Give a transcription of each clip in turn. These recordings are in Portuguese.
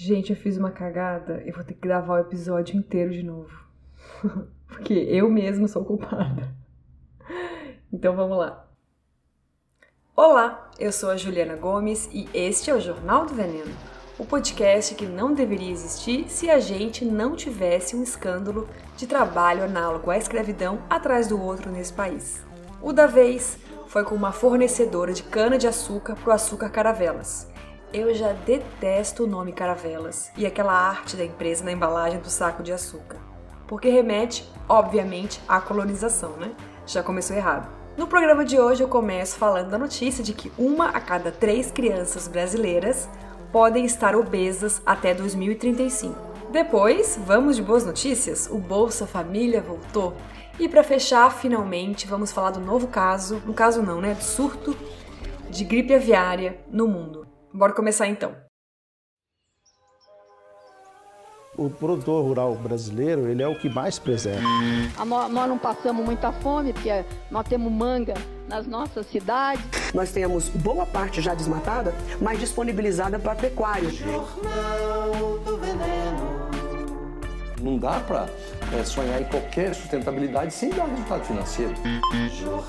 Gente, eu fiz uma cagada, eu vou ter que gravar o episódio inteiro de novo. Porque eu mesma sou culpada. Então vamos lá. Olá, eu sou a Juliana Gomes e este é o Jornal do Veneno, o podcast que não deveria existir se a gente não tivesse um escândalo de trabalho análogo à escravidão atrás do outro nesse país. O da vez foi com uma fornecedora de cana-de-açúcar para o açúcar Caravelas eu já detesto o nome Caravelas e aquela arte da empresa na embalagem do saco de açúcar. Porque remete, obviamente, à colonização, né? Já começou errado. No programa de hoje eu começo falando da notícia de que uma a cada três crianças brasileiras podem estar obesas até 2035. Depois, vamos de boas notícias? O Bolsa Família voltou. E para fechar, finalmente, vamos falar do novo caso, no caso não, né, do surto de gripe aviária no mundo. Bora começar então. O produtor rural brasileiro, ele é o que mais preserva. Nós não passamos muita fome, porque nós temos manga nas nossas cidades. Nós temos boa parte já desmatada, mas disponibilizada para pecuário. Jornal do Veneno. Não dá para é, sonhar em qualquer sustentabilidade sem dar resultado financeiro. Jornal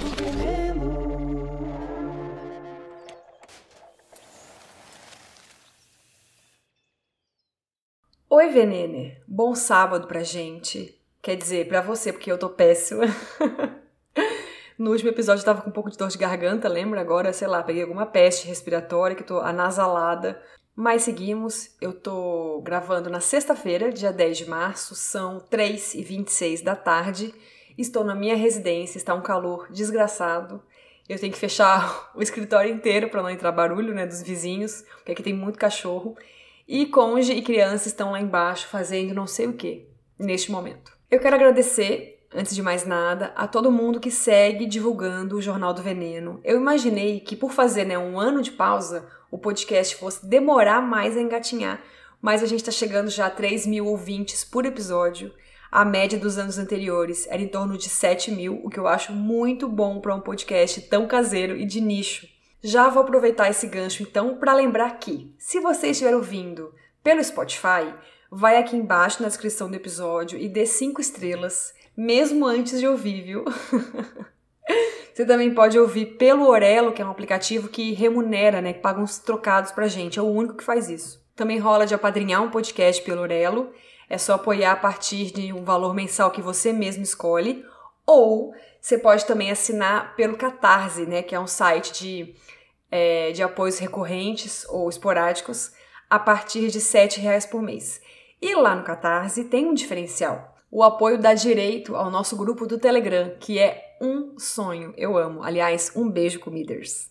do Veneno. Oi, Venene. Bom sábado pra gente. Quer dizer, pra você, porque eu tô péssima. no último episódio eu tava com um pouco de dor de garganta, lembra? Agora, sei lá, peguei alguma peste respiratória que tô anasalada. Mas seguimos. Eu tô gravando na sexta-feira, dia 10 de março, são 3h26 da tarde. Estou na minha residência, está um calor desgraçado. Eu tenho que fechar o escritório inteiro para não entrar barulho, né, dos vizinhos, porque aqui tem muito cachorro. E cônjuge e criança estão lá embaixo fazendo não sei o que neste momento. Eu quero agradecer, antes de mais nada, a todo mundo que segue divulgando o Jornal do Veneno. Eu imaginei que por fazer né, um ano de pausa, o podcast fosse demorar mais a engatinhar, mas a gente está chegando já a 3 mil ouvintes por episódio. A média dos anos anteriores era em torno de 7 mil, o que eu acho muito bom para um podcast tão caseiro e de nicho. Já vou aproveitar esse gancho então para lembrar que, se você estiver ouvindo pelo Spotify, vai aqui embaixo na descrição do episódio e dê cinco estrelas, mesmo antes de ouvir, viu? você também pode ouvir pelo Orelo, que é um aplicativo que remunera, né, que paga uns trocados pra gente, é o único que faz isso. Também rola de apadrinhar um podcast pelo Orelo, é só apoiar a partir de um valor mensal que você mesmo escolhe, ou você pode também assinar pelo Catarse, né, que é um site de é, de apoios recorrentes ou esporádicos a partir de R$ reais por mês. E lá no Catarse tem um diferencial. O apoio dá direito ao nosso grupo do Telegram, que é um sonho. Eu amo. Aliás, um beijo, comiders.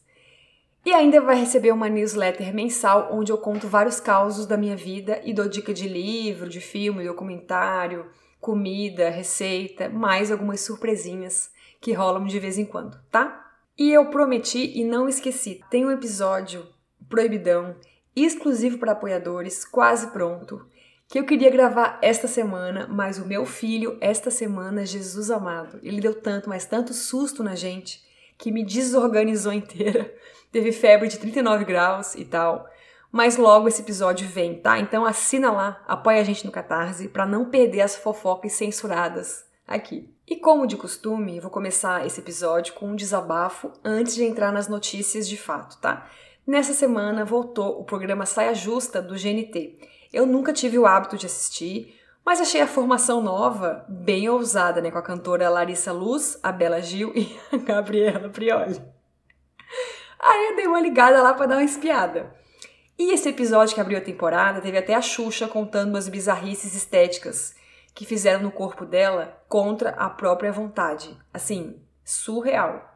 E ainda vai receber uma newsletter mensal onde eu conto vários causos da minha vida e dou dica de livro, de filme, documentário, comida, receita, mais algumas surpresinhas que rolam de vez em quando, tá? E eu prometi e não esqueci. Tem um episódio proibidão, exclusivo para apoiadores, quase pronto, que eu queria gravar esta semana, mas o meu filho, esta semana, Jesus amado, ele deu tanto, mas tanto susto na gente, que me desorganizou inteira. Teve febre de 39 graus e tal. Mas logo esse episódio vem, tá? Então assina lá, apoia a gente no Catarse para não perder as fofocas censuradas aqui. E como de costume, vou começar esse episódio com um desabafo antes de entrar nas notícias de fato, tá? Nessa semana voltou o programa Saia Justa do GNT. Eu nunca tive o hábito de assistir, mas achei a formação nova bem ousada, né? Com a cantora Larissa Luz, a Bela Gil e a Gabriela Prioli. Aí eu dei uma ligada lá para dar uma espiada. E esse episódio que abriu a temporada teve até a Xuxa contando umas bizarrices estéticas que fizeram no corpo dela contra a própria vontade. Assim, surreal.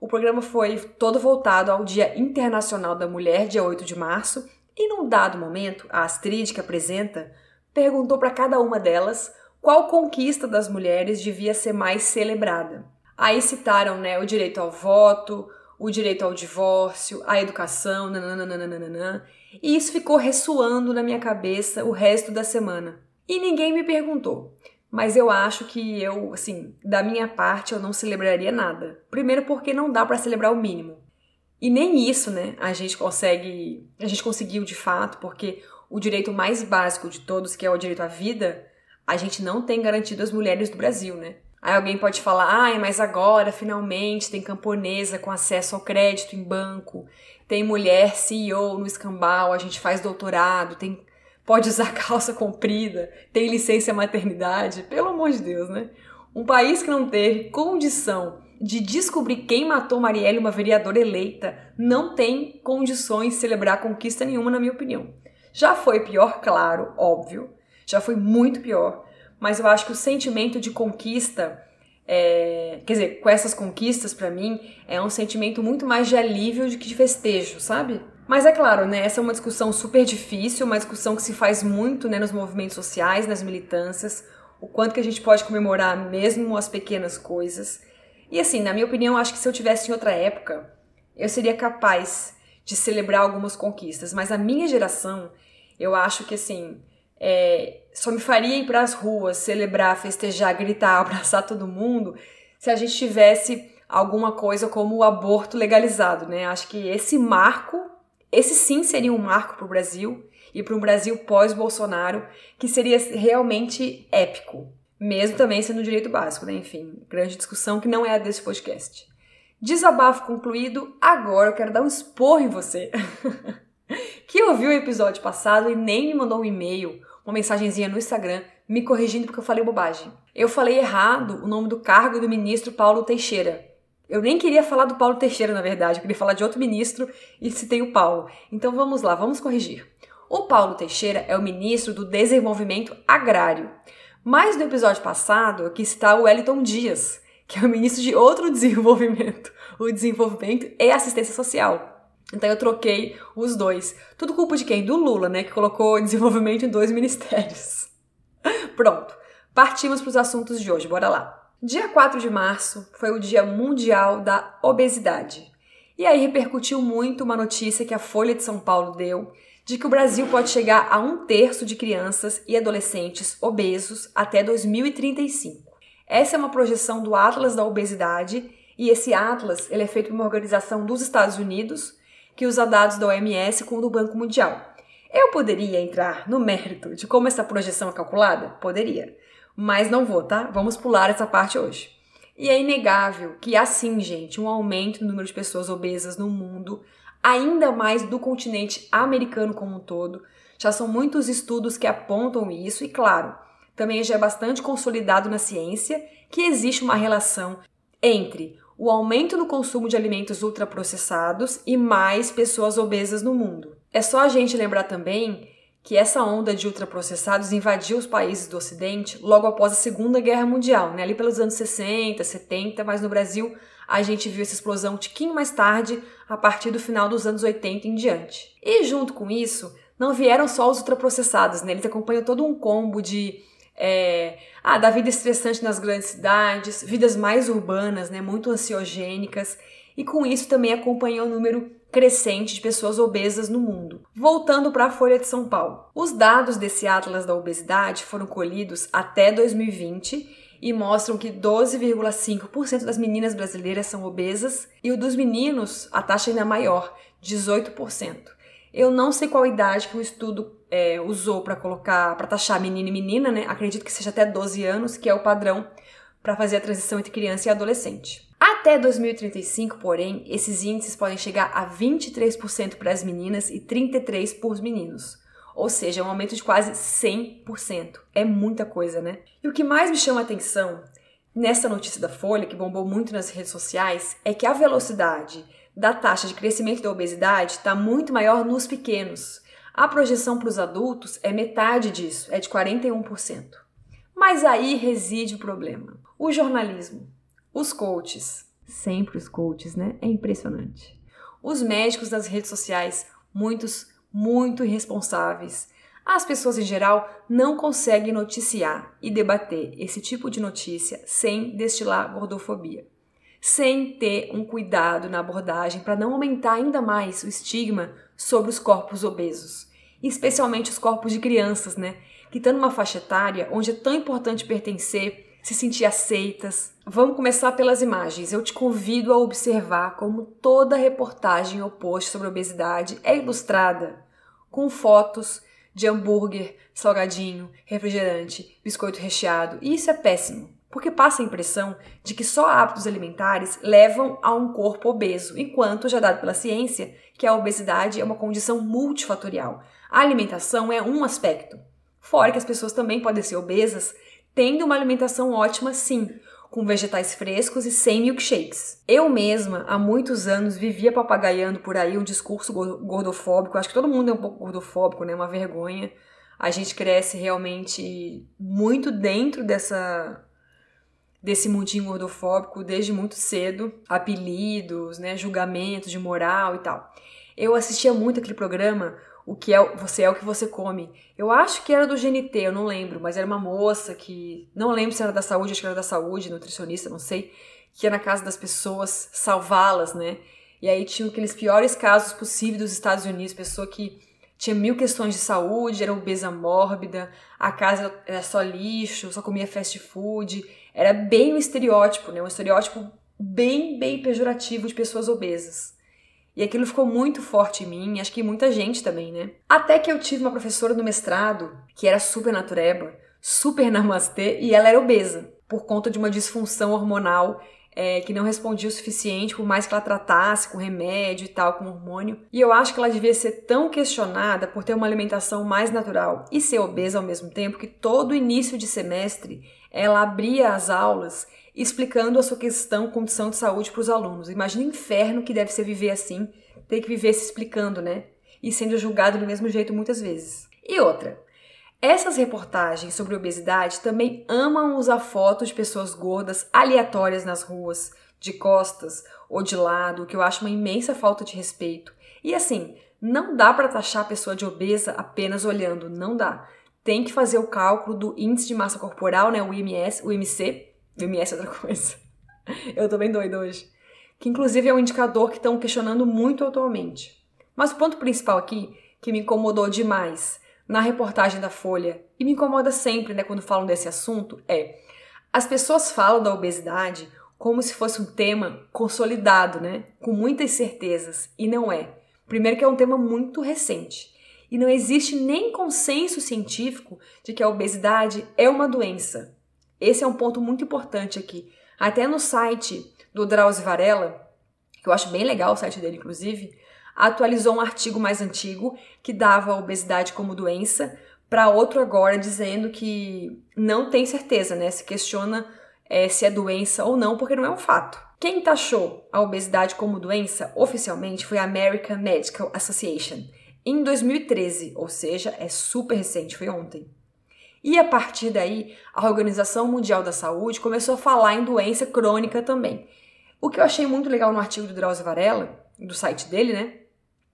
O programa foi todo voltado ao Dia Internacional da Mulher, dia 8 de março, e num dado momento, a Astrid, que apresenta, perguntou para cada uma delas qual conquista das mulheres devia ser mais celebrada. Aí citaram né, o direito ao voto, o direito ao divórcio, a educação, nananana, e isso ficou ressoando na minha cabeça o resto da semana. E ninguém me perguntou. Mas eu acho que eu, assim, da minha parte, eu não celebraria nada. Primeiro porque não dá para celebrar o mínimo. E nem isso, né, a gente consegue, a gente conseguiu de fato, porque o direito mais básico de todos, que é o direito à vida, a gente não tem garantido às mulheres do Brasil, né? Aí alguém pode falar, ai, mas agora finalmente tem camponesa com acesso ao crédito em banco, tem mulher CEO no escambau, a gente faz doutorado, tem pode usar calça comprida, tem licença maternidade, pelo amor de Deus, né? Um país que não teve condição de descobrir quem matou Marielle, uma vereadora eleita, não tem condições de celebrar conquista nenhuma, na minha opinião. Já foi pior, claro, óbvio, já foi muito pior, mas eu acho que o sentimento de conquista, é, quer dizer, com essas conquistas, para mim, é um sentimento muito mais de alívio do que de festejo, sabe? Mas é claro, né, essa é uma discussão super difícil, uma discussão que se faz muito né, nos movimentos sociais, nas militâncias, o quanto que a gente pode comemorar mesmo as pequenas coisas. E assim, na minha opinião, acho que se eu tivesse em outra época, eu seria capaz de celebrar algumas conquistas, mas a minha geração, eu acho que assim, é, só me faria ir para as ruas, celebrar, festejar, gritar, abraçar todo mundo, se a gente tivesse alguma coisa como o aborto legalizado, né? Acho que esse marco esse sim seria um marco para o Brasil e para um Brasil pós-Bolsonaro, que seria realmente épico, mesmo também sendo direito básico, né? Enfim, grande discussão que não é a desse podcast. Desabafo concluído, agora eu quero dar um esporro em você. que ouviu o episódio passado e nem me mandou um e-mail, uma mensagenzinha no Instagram, me corrigindo porque eu falei bobagem. Eu falei errado o nome do cargo do ministro Paulo Teixeira. Eu nem queria falar do Paulo Teixeira, na verdade, eu queria falar de outro ministro e citei o Paulo. Então vamos lá, vamos corrigir. O Paulo Teixeira é o ministro do Desenvolvimento Agrário. Mas no episódio passado quis citar o Wellington Dias, que é o ministro de outro desenvolvimento, o desenvolvimento e assistência social. Então eu troquei os dois. Tudo culpa de quem? Do Lula, né? Que colocou desenvolvimento em dois ministérios. Pronto. Partimos para os assuntos de hoje. Bora lá. Dia 4 de março foi o Dia Mundial da Obesidade. E aí repercutiu muito uma notícia que a Folha de São Paulo deu de que o Brasil pode chegar a um terço de crianças e adolescentes obesos até 2035. Essa é uma projeção do Atlas da Obesidade e esse Atlas ele é feito por uma organização dos Estados Unidos que usa dados da OMS com o do Banco Mundial. Eu poderia entrar no mérito de como essa projeção é calculada? Poderia mas não vou, tá? Vamos pular essa parte hoje. E é inegável que há sim, gente, um aumento no número de pessoas obesas no mundo, ainda mais do continente americano como um todo. Já são muitos estudos que apontam isso, e claro, também já é bastante consolidado na ciência que existe uma relação entre o aumento no consumo de alimentos ultraprocessados e mais pessoas obesas no mundo. É só a gente lembrar também que essa onda de ultraprocessados invadiu os países do Ocidente logo após a Segunda Guerra Mundial, né? ali pelos anos 60, 70, mas no Brasil a gente viu essa explosão um tiquinho mais tarde, a partir do final dos anos 80 em diante. E junto com isso, não vieram só os ultraprocessados, né? eles acompanham todo um combo de é, ah, da vida estressante nas grandes cidades, vidas mais urbanas, né, muito ansiogênicas, e com isso também acompanhou o número crescente de pessoas obesas no mundo. Voltando para a Folha de São Paulo. Os dados desse Atlas da Obesidade foram colhidos até 2020 e mostram que 12,5% das meninas brasileiras são obesas e o dos meninos a taxa ainda é maior, 18%. Eu não sei qual idade que o estudo é, usou para colocar, para taxar menino e menina, né? Acredito que seja até 12 anos, que é o padrão para fazer a transição entre criança e adolescente. Até 2035, porém, esses índices podem chegar a 23% para as meninas e 33% para os meninos. Ou seja, um aumento de quase 100%. É muita coisa, né? E o que mais me chama a atenção nessa notícia da Folha, que bombou muito nas redes sociais, é que a velocidade da taxa de crescimento da obesidade está muito maior nos pequenos. A projeção para os adultos é metade disso, é de 41%. Mas aí reside o problema. O jornalismo os coaches, sempre os coaches, né? É impressionante. Os médicos das redes sociais, muitos muito irresponsáveis. As pessoas em geral não conseguem noticiar e debater esse tipo de notícia sem destilar gordofobia, sem ter um cuidado na abordagem para não aumentar ainda mais o estigma sobre os corpos obesos, especialmente os corpos de crianças, né? Que estão numa faixa etária onde é tão importante pertencer se sentir aceitas. Vamos começar pelas imagens. Eu te convido a observar como toda reportagem ou post sobre obesidade é ilustrada com fotos de hambúrguer, salgadinho, refrigerante, biscoito recheado. E isso é péssimo, porque passa a impressão de que só hábitos alimentares levam a um corpo obeso, enquanto já dado pela ciência que a obesidade é uma condição multifatorial. A alimentação é um aspecto. Fora que as pessoas também podem ser obesas tendo uma alimentação ótima, sim, com vegetais frescos e sem milkshakes. Eu mesma, há muitos anos, vivia papagaiando por aí um discurso gordofóbico. Acho que todo mundo é um pouco gordofóbico, né? Uma vergonha. A gente cresce realmente muito dentro dessa desse mundinho gordofóbico desde muito cedo, apelidos, né, julgamentos de moral e tal. Eu assistia muito aquele programa o que é você é o que você come. Eu acho que era do GNT, eu não lembro, mas era uma moça que não lembro se era da saúde, acho que era da saúde, nutricionista, não sei, que ia na casa das pessoas salvá-las, né? E aí tinha aqueles piores casos possíveis dos Estados Unidos, pessoa que tinha mil questões de saúde, era obesa mórbida, a casa era só lixo, só comia fast food, era bem um estereótipo, né? Um estereótipo bem, bem pejorativo de pessoas obesas. E aquilo ficou muito forte em mim, acho que muita gente também, né? Até que eu tive uma professora no mestrado que era super natureba, super namastê, e ela era obesa, por conta de uma disfunção hormonal é, que não respondia o suficiente, por mais que ela tratasse com remédio e tal, com hormônio. E eu acho que ela devia ser tão questionada por ter uma alimentação mais natural e ser obesa ao mesmo tempo que todo início de semestre ela abria as aulas explicando a sua questão, condição de saúde para os alunos. Imagina o inferno que deve ser viver assim, ter que viver se explicando, né? E sendo julgado do mesmo jeito muitas vezes. E outra, essas reportagens sobre obesidade também amam usar fotos de pessoas gordas aleatórias nas ruas, de costas ou de lado, o que eu acho uma imensa falta de respeito. E assim, não dá para taxar a pessoa de obesa apenas olhando, não dá. Tem que fazer o cálculo do índice de massa corporal, né, o IMS, o IMC, VMS é outra coisa. Eu tô bem doida hoje. Que inclusive é um indicador que estão questionando muito atualmente. Mas o ponto principal aqui, que me incomodou demais na reportagem da Folha, e me incomoda sempre né, quando falam desse assunto, é as pessoas falam da obesidade como se fosse um tema consolidado, né? Com muitas certezas, e não é. Primeiro que é um tema muito recente. E não existe nem consenso científico de que a obesidade é uma doença. Esse é um ponto muito importante aqui. Até no site do Drauzio Varela, que eu acho bem legal o site dele, inclusive, atualizou um artigo mais antigo que dava a obesidade como doença para outro agora dizendo que não tem certeza, né? Se questiona é, se é doença ou não, porque não é um fato. Quem taxou a obesidade como doença oficialmente foi a American Medical Association em 2013, ou seja, é super recente, foi ontem. E a partir daí, a Organização Mundial da Saúde começou a falar em doença crônica também. O que eu achei muito legal no artigo do Drauzio Varela, do site dele, né?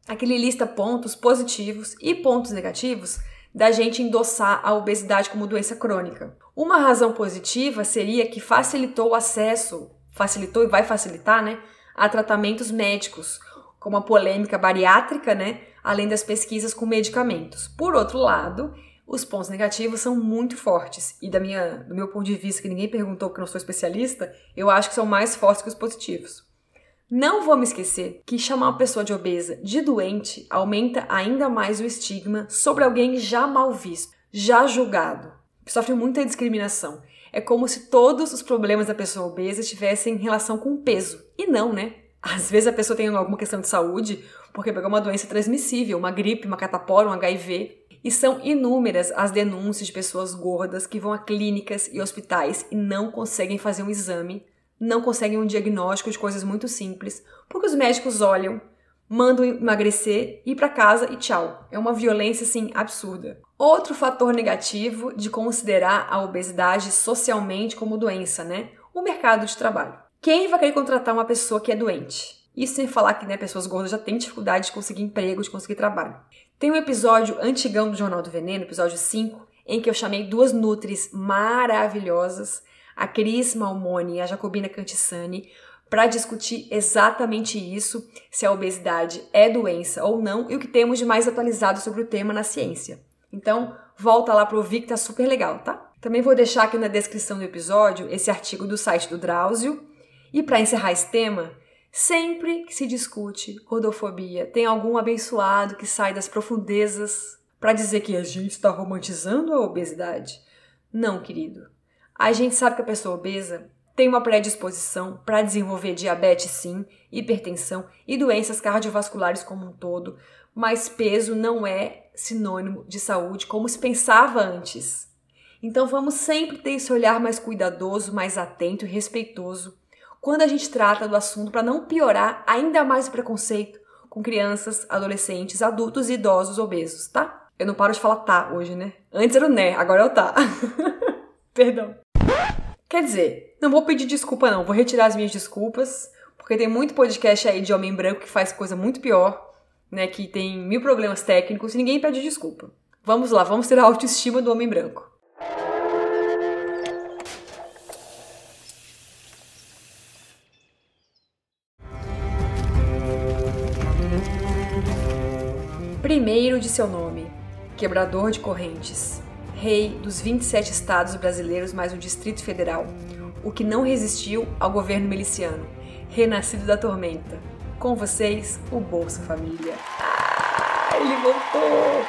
É ele lista pontos positivos e pontos negativos da gente endossar a obesidade como doença crônica. Uma razão positiva seria que facilitou o acesso, facilitou e vai facilitar, né, a tratamentos médicos, como a polêmica bariátrica, né, além das pesquisas com medicamentos. Por outro lado, os pontos negativos são muito fortes. E da minha, do meu ponto de vista, que ninguém perguntou porque eu não sou especialista, eu acho que são mais fortes que os positivos. Não vou me esquecer que chamar uma pessoa de obesa de doente aumenta ainda mais o estigma sobre alguém já mal visto, já julgado, que sofre muita discriminação. É como se todos os problemas da pessoa obesa tivessem relação com o peso. E não, né? Às vezes a pessoa tem alguma questão de saúde porque pegou uma doença transmissível, uma gripe, uma catapora, um HIV, e são inúmeras as denúncias de pessoas gordas que vão a clínicas e hospitais e não conseguem fazer um exame, não conseguem um diagnóstico de coisas muito simples, porque os médicos olham, mandam emagrecer, ir para casa e tchau. É uma violência assim absurda. Outro fator negativo de considerar a obesidade socialmente como doença, né? O mercado de trabalho. Quem vai querer contratar uma pessoa que é doente? Isso sem falar que né, pessoas gordas já têm dificuldade de conseguir emprego, de conseguir trabalho. Tem um episódio antigão do Jornal do Veneno, episódio 5, em que eu chamei duas nutris maravilhosas, a Cris Malmoni e a Jacobina Cantissani, para discutir exatamente isso, se a obesidade é doença ou não, e o que temos de mais atualizado sobre o tema na ciência. Então, volta lá para ouvir que tá super legal, tá? Também vou deixar aqui na descrição do episódio esse artigo do site do Drauzio. E para encerrar esse tema, sempre que se discute gordofobia, tem algum abençoado que sai das profundezas para dizer que a gente está romantizando a obesidade. Não, querido. A gente sabe que a pessoa obesa tem uma predisposição para desenvolver diabetes, sim, hipertensão e doenças cardiovasculares como um todo, mas peso não é sinônimo de saúde como se pensava antes. Então vamos sempre ter esse olhar mais cuidadoso, mais atento e respeitoso quando a gente trata do assunto para não piorar ainda mais o preconceito com crianças, adolescentes, adultos e idosos obesos, tá? Eu não paro de falar tá hoje, né? Antes era o né, agora é o tá. Perdão. Quer dizer, não vou pedir desculpa não, vou retirar as minhas desculpas, porque tem muito podcast aí de homem branco que faz coisa muito pior, né, que tem mil problemas técnicos e ninguém pede desculpa. Vamos lá, vamos ter a autoestima do homem branco. Primeiro de seu nome, quebrador de correntes, rei dos 27 estados brasileiros mais o Distrito Federal, o que não resistiu ao governo miliciano, renascido da tormenta. Com vocês, o Bolsa Família. Ah, ele voltou!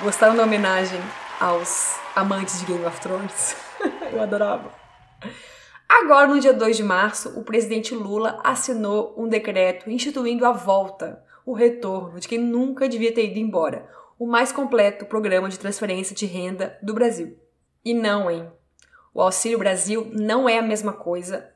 Gostaram da homenagem aos amantes de Game of Thrones? Eu adorava. Agora, no dia 2 de março, o presidente Lula assinou um decreto instituindo a volta, o retorno de quem nunca devia ter ido embora, o mais completo programa de transferência de renda do Brasil. E não, hein? O Auxílio Brasil não é a mesma coisa.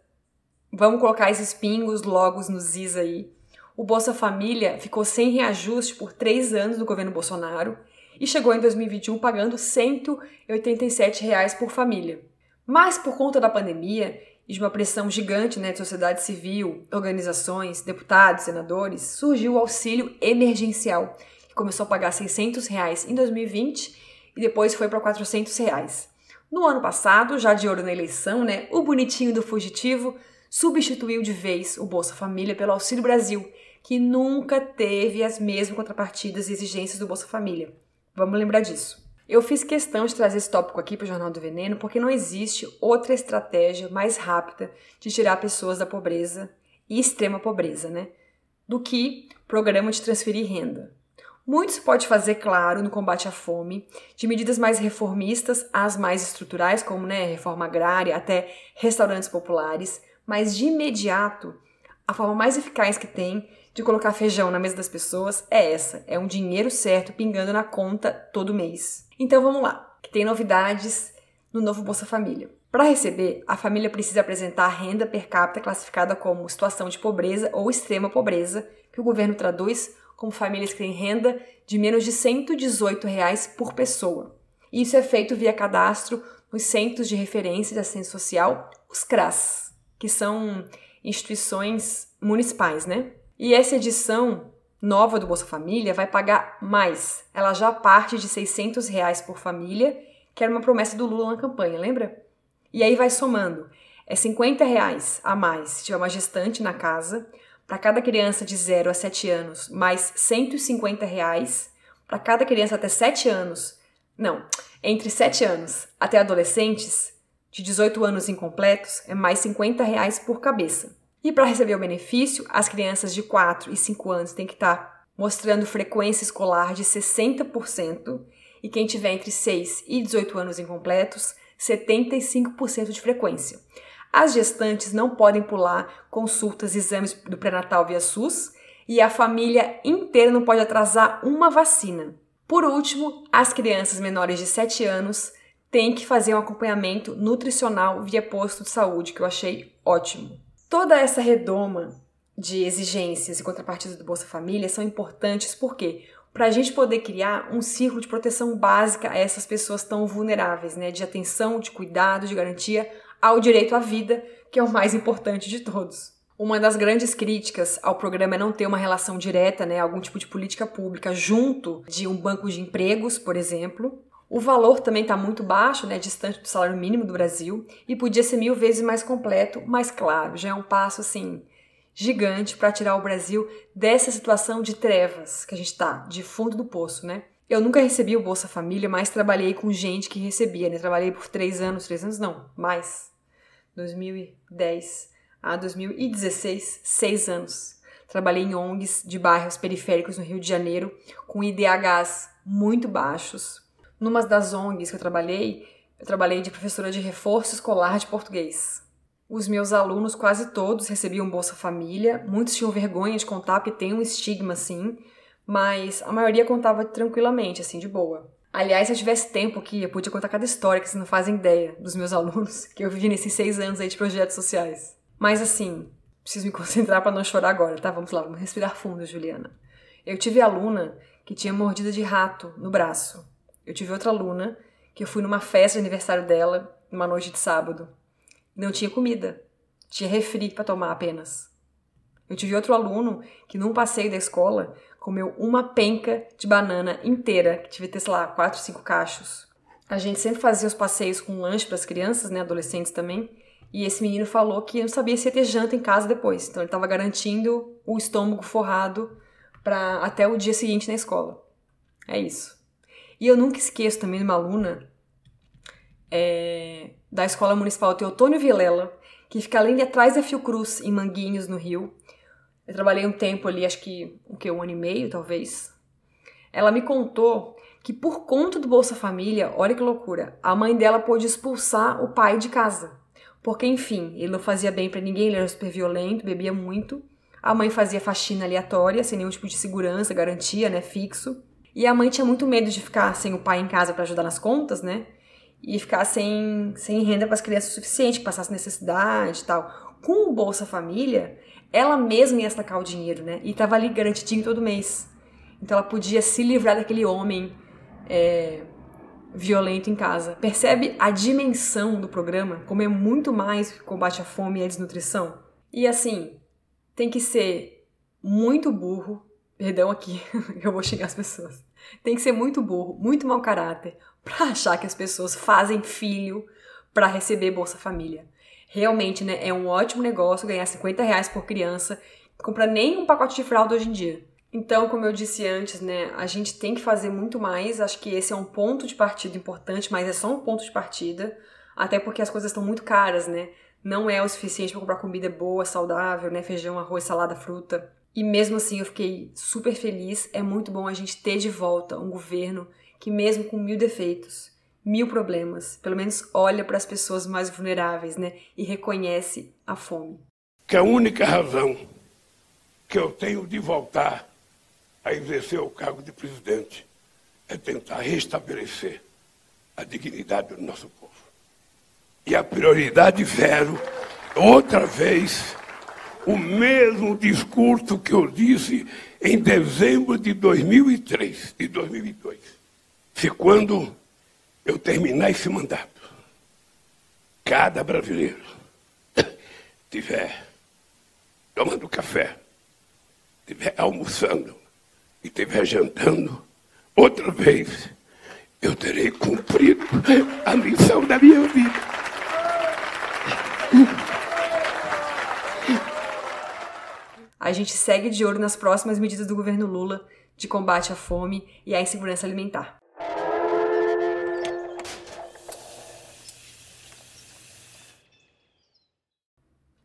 Vamos colocar esses pingos, logos nos is aí. O Bolsa Família ficou sem reajuste por três anos no governo Bolsonaro e chegou em 2021 pagando 187 reais por família. Mas por conta da pandemia e de uma pressão gigante né, de sociedade civil, organizações, deputados, senadores, surgiu o auxílio emergencial, que começou a pagar 600 reais em 2020 e depois foi para 400 reais. No ano passado, já de olho na eleição, né, o bonitinho do fugitivo substituiu de vez o Bolsa Família pelo Auxílio Brasil, que nunca teve as mesmas contrapartidas e exigências do Bolsa Família. Vamos lembrar disso. Eu fiz questão de trazer esse tópico aqui para o Jornal do Veneno porque não existe outra estratégia mais rápida de tirar pessoas da pobreza e extrema pobreza, né? Do que programa de transferir renda. Muito se pode fazer, claro, no combate à fome, de medidas mais reformistas às mais estruturais, como né, reforma agrária, até restaurantes populares, mas de imediato, a forma mais eficaz que tem de colocar feijão na mesa das pessoas é essa: é um dinheiro certo pingando na conta todo mês. Então vamos lá, que tem novidades no novo Bolsa Família. Para receber, a família precisa apresentar renda per capita classificada como situação de pobreza ou extrema pobreza, que o governo traduz como famílias que têm renda de menos de 118 reais por pessoa. Isso é feito via cadastro nos Centros de Referência de Assistência Social, os CRAS, que são instituições municipais, né? E essa edição nova do Bolsa Família vai pagar mais. Ela já parte de 600 reais por família, que era uma promessa do Lula na campanha, lembra? E aí vai somando. É 50 reais a mais se tiver uma gestante na casa, para cada criança de 0 a 7 anos, mais 150 reais para cada criança até 7 anos. Não, entre 7 anos até adolescentes, de 18 anos incompletos, é mais 50 reais por cabeça. E para receber o benefício, as crianças de 4 e 5 anos têm que estar tá mostrando frequência escolar de 60% e quem tiver entre 6 e 18 anos incompletos, 75% de frequência. As gestantes não podem pular consultas e exames do pré-natal via SUS e a família inteira não pode atrasar uma vacina. Por último, as crianças menores de 7 anos têm que fazer um acompanhamento nutricional via posto de saúde, que eu achei ótimo. Toda essa redoma de exigências e contrapartidas do Bolsa Família são importantes porque para a gente poder criar um círculo de proteção básica a essas pessoas tão vulneráveis, né? De atenção, de cuidado, de garantia ao direito à vida, que é o mais importante de todos. Uma das grandes críticas ao programa é não ter uma relação direta, né, algum tipo de política pública junto de um banco de empregos, por exemplo, o valor também está muito baixo, né, distante do salário mínimo do Brasil, e podia ser mil vezes mais completo, mas claro, já é um passo assim gigante para tirar o Brasil dessa situação de trevas que a gente está, de fundo do poço, né? Eu nunca recebi o Bolsa Família, mas trabalhei com gente que recebia, né? Trabalhei por três anos, três anos não, mais. 2010 a 2016, seis anos. Trabalhei em ONGs de bairros periféricos no Rio de Janeiro, com IDHs muito baixos. Numa das ONGs que eu trabalhei, eu trabalhei de professora de reforço escolar de português. Os meus alunos, quase todos, recebiam Bolsa Família. Muitos tinham vergonha de contar, porque tem um estigma assim, mas a maioria contava tranquilamente, assim, de boa. Aliás, se eu tivesse tempo aqui, eu podia contar cada história que vocês não fazem ideia dos meus alunos, que eu vivi nesses seis anos aí de projetos sociais. Mas assim, preciso me concentrar para não chorar agora, tá? Vamos lá, vamos respirar fundo, Juliana. Eu tive aluna que tinha mordida de rato no braço. Eu tive outra aluna que eu fui numa festa de aniversário dela, numa noite de sábado. Não tinha comida. Tinha refri para tomar apenas. Eu tive outro aluno que, num passeio da escola, comeu uma penca de banana inteira, que ter, sei lá, quatro, cinco cachos. A gente sempre fazia os passeios com lanche para as crianças, né, adolescentes também, e esse menino falou que não sabia se ia ter janta em casa depois, então ele estava garantindo o estômago forrado para até o dia seguinte na escola. É isso. E eu nunca esqueço também de uma aluna é, da Escola Municipal Teotônio Vilela, que fica além de atrás da Fiocruz, em Manguinhos, no Rio. Eu trabalhei um tempo ali, acho que o que um ano e meio, talvez. Ela me contou que por conta do Bolsa Família, olha que loucura, a mãe dela pôde expulsar o pai de casa. Porque, enfim, ele não fazia bem para ninguém, ele era super violento, bebia muito. A mãe fazia faxina aleatória, sem nenhum tipo de segurança, garantia, né, fixo. E a mãe tinha muito medo de ficar sem o pai em casa para ajudar nas contas, né? e ficar sem, sem renda para as crianças o suficiente, passasse necessidade e tal. Com o Bolsa Família, ela mesma ia sacar o dinheiro, né? E tava ali garantidinho todo mês. Então ela podia se livrar daquele homem é, violento em casa. Percebe a dimensão do programa? Como é muito mais que combate à fome e à desnutrição? E assim, tem que ser muito burro. Perdão aqui, eu vou xingar as pessoas. Tem que ser muito burro, muito mau caráter, para achar que as pessoas fazem filho para receber Bolsa Família. Realmente, né, é um ótimo negócio ganhar 50 reais por criança, comprar nem um pacote de fralda hoje em dia. Então, como eu disse antes, né, a gente tem que fazer muito mais. Acho que esse é um ponto de partida importante, mas é só um ponto de partida, até porque as coisas estão muito caras, né? Não é o suficiente para comprar comida boa, saudável, né? Feijão, arroz, salada, fruta. E mesmo assim eu fiquei super feliz. É muito bom a gente ter de volta um governo que, mesmo com mil defeitos, mil problemas, pelo menos olha para as pessoas mais vulneráveis, né? E reconhece a fome. Que a única razão que eu tenho de voltar a exercer o cargo de presidente é tentar restabelecer a dignidade do nosso povo. E a prioridade zero, outra vez, o mesmo discurso que eu disse em dezembro de 2003 e 2002 se quando eu terminar esse mandato, cada brasileiro tiver tomando café, tiver almoçando e tiver jantando, outra vez eu terei cumprido a missão da minha vida. A gente segue de olho nas próximas medidas do governo Lula de combate à fome e à insegurança alimentar.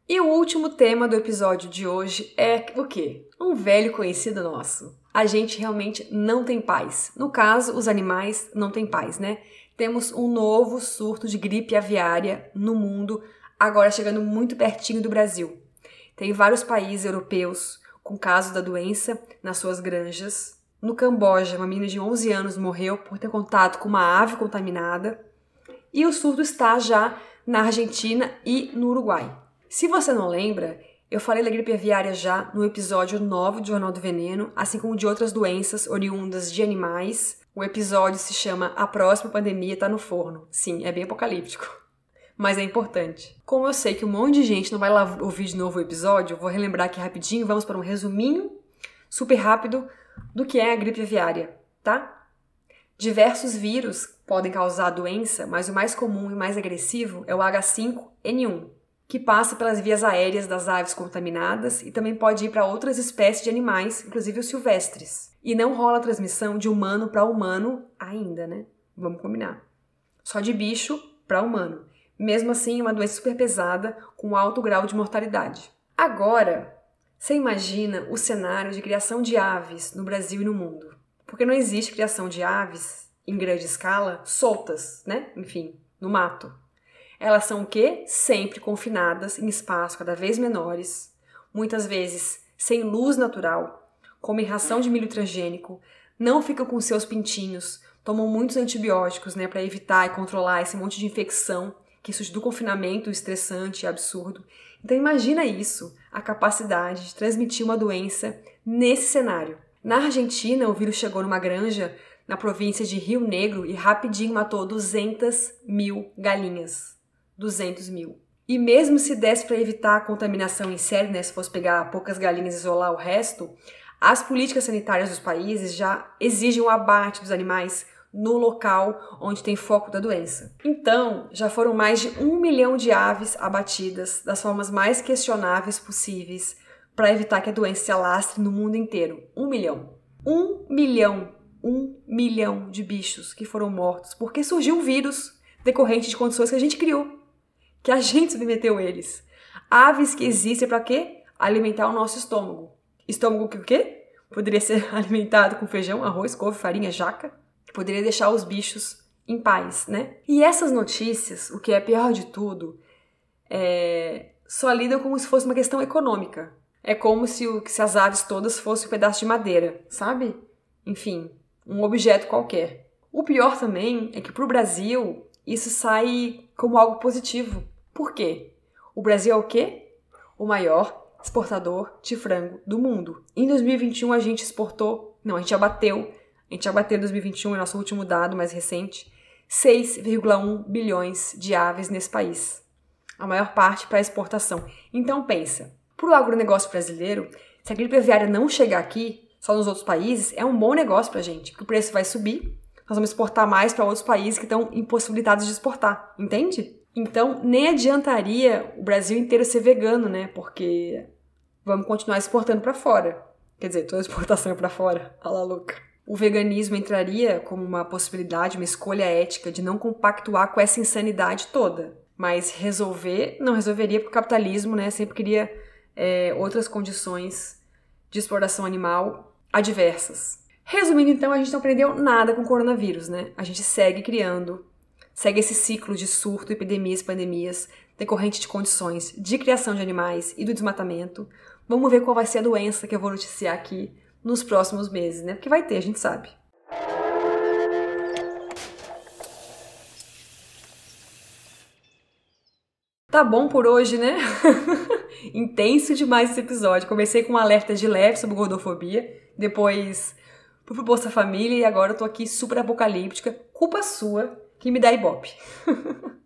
E o último tema do episódio de hoje é o quê? Um velho conhecido nosso. A gente realmente não tem paz. No caso, os animais não têm paz, né? Temos um novo surto de gripe aviária no mundo, agora chegando muito pertinho do Brasil. Tem vários países europeus com casos da doença nas suas granjas. No Camboja, uma menina de 11 anos morreu por ter contato com uma ave contaminada. E o surto está já na Argentina e no Uruguai. Se você não lembra, eu falei da gripe aviária já no episódio 9 do Jornal do Veneno, assim como de outras doenças oriundas de animais. O episódio se chama A Próxima Pandemia Está no Forno. Sim, é bem apocalíptico. Mas é importante. Como eu sei que um monte de gente não vai lá ouvir de novo o episódio, vou relembrar aqui rapidinho, vamos para um resuminho super rápido do que é a gripe aviária, tá? Diversos vírus podem causar a doença, mas o mais comum e mais agressivo é o H5N1, que passa pelas vias aéreas das aves contaminadas e também pode ir para outras espécies de animais, inclusive os silvestres. E não rola transmissão de humano para humano ainda, né? Vamos combinar. Só de bicho para humano. Mesmo assim, é uma doença super pesada com alto grau de mortalidade. Agora, você imagina o cenário de criação de aves no Brasil e no mundo. Porque não existe criação de aves em grande escala soltas, né? Enfim, no mato. Elas são o quê? Sempre confinadas em espaços cada vez menores, muitas vezes sem luz natural, comem ração de milho transgênico, não ficam com seus pintinhos, tomam muitos antibióticos, né, para evitar e controlar esse monte de infecção que surge do confinamento estressante e absurdo. Então imagina isso, a capacidade de transmitir uma doença nesse cenário. Na Argentina, o vírus chegou numa granja na província de Rio Negro e rapidinho matou 200 mil galinhas. 200 mil. E mesmo se desse para evitar a contaminação em série, né, se fosse pegar poucas galinhas e isolar o resto, as políticas sanitárias dos países já exigem o abate dos animais no local onde tem foco da doença. Então, já foram mais de um milhão de aves abatidas das formas mais questionáveis possíveis para evitar que a doença se alastre no mundo inteiro. Um milhão. Um milhão. Um milhão de bichos que foram mortos porque surgiu um vírus decorrente de condições que a gente criou que a gente submeteu eles. Aves que existem para quê? Alimentar o nosso estômago. Estômago que o quê? Poderia ser alimentado com feijão, arroz, couve, farinha, jaca. Poderia deixar os bichos em paz, né? E essas notícias, o que é pior de tudo, é... só lidam como se fosse uma questão econômica. É como se, o, se as aves todas fossem um pedaço de madeira, sabe? Enfim, um objeto qualquer. O pior também é que para o Brasil isso sai como algo positivo, por quê? O Brasil é o quê? O maior exportador de frango do mundo. Em 2021 a gente exportou, não, a gente abateu, a gente abateu em 2021, é nosso último dado mais recente, 6,1 bilhões de aves nesse país. A maior parte para exportação. Então pensa, para o agronegócio brasileiro, se a gripe aviária não chegar aqui, só nos outros países, é um bom negócio para a gente, porque o preço vai subir, nós vamos exportar mais para outros países que estão impossibilitados de exportar, entende? Então, nem adiantaria o Brasil inteiro ser vegano, né? Porque vamos continuar exportando para fora. Quer dizer, toda exportação é para fora. A la louca. O veganismo entraria como uma possibilidade, uma escolha ética de não compactuar com essa insanidade toda. Mas resolver, não resolveria, porque o capitalismo né, sempre queria é, outras condições de exploração animal adversas. Resumindo, então, a gente não aprendeu nada com o coronavírus, né? A gente segue criando segue esse ciclo de surto, epidemias pandemias decorrente de condições de criação de animais e do desmatamento. Vamos ver qual vai ser a doença que eu vou noticiar aqui nos próximos meses, né? Porque vai ter, a gente sabe. Tá bom por hoje, né? Intenso demais esse episódio. Comecei com um alerta de leve sobre gordofobia, depois pro Bolsa Família e agora eu tô aqui super apocalíptica. Culpa sua que me dá ibope.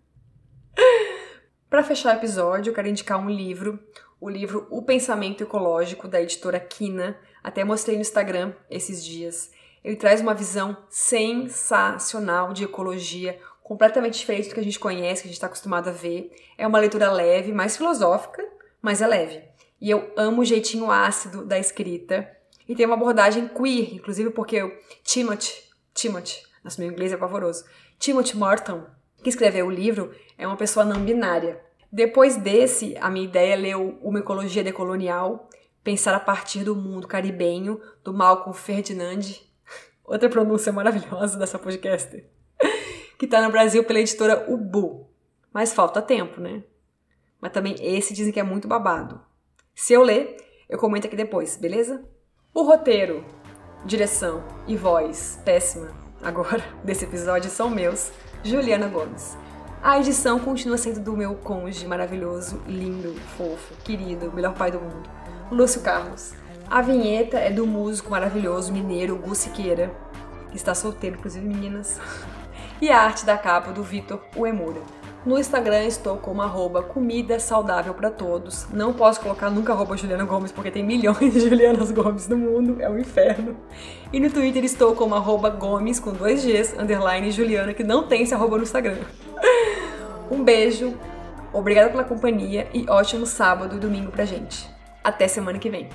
Para fechar o episódio, eu quero indicar um livro, o livro O Pensamento Ecológico, da editora Quina. Até mostrei no Instagram esses dias. Ele traz uma visão sensacional de ecologia, completamente diferente do que a gente conhece, que a gente está acostumado a ver. É uma leitura leve, mais filosófica, mas é leve. E eu amo o jeitinho ácido da escrita. E tem uma abordagem queer, inclusive porque o Timothy, Timothy, nosso meu inglês é pavoroso, Timothy Morton, que escreveu o livro, é uma pessoa não binária. Depois desse, a minha ideia é ler Uma Ecologia Decolonial, pensar a partir do mundo caribenho, do Malcolm Ferdinand, outra pronúncia maravilhosa dessa podcast, que está no Brasil pela editora Ubu. Mas falta tempo, né? Mas também esse dizem que é muito babado. Se eu ler, eu comento aqui depois, beleza? O roteiro, direção e voz péssima agora desse episódio são meus, Juliana Gomes. A edição continua sendo do meu cônjuge maravilhoso, lindo, fofo, querido, melhor pai do mundo, Lúcio Carlos. A vinheta é do músico maravilhoso mineiro Gu Siqueira, que está solteiro, inclusive meninas. E a arte da capa do Vitor Uemura. No Instagram estou como arroba comida saudável para todos. Não posso colocar nunca arroba Juliana Gomes porque tem milhões de Julianas Gomes no mundo, é um inferno. E no Twitter estou como arroba Gomes com dois Gs, underline Juliana, que não tem esse arroba no Instagram. Um beijo, Obrigada pela companhia e ótimo sábado e domingo pra gente. Até semana que vem.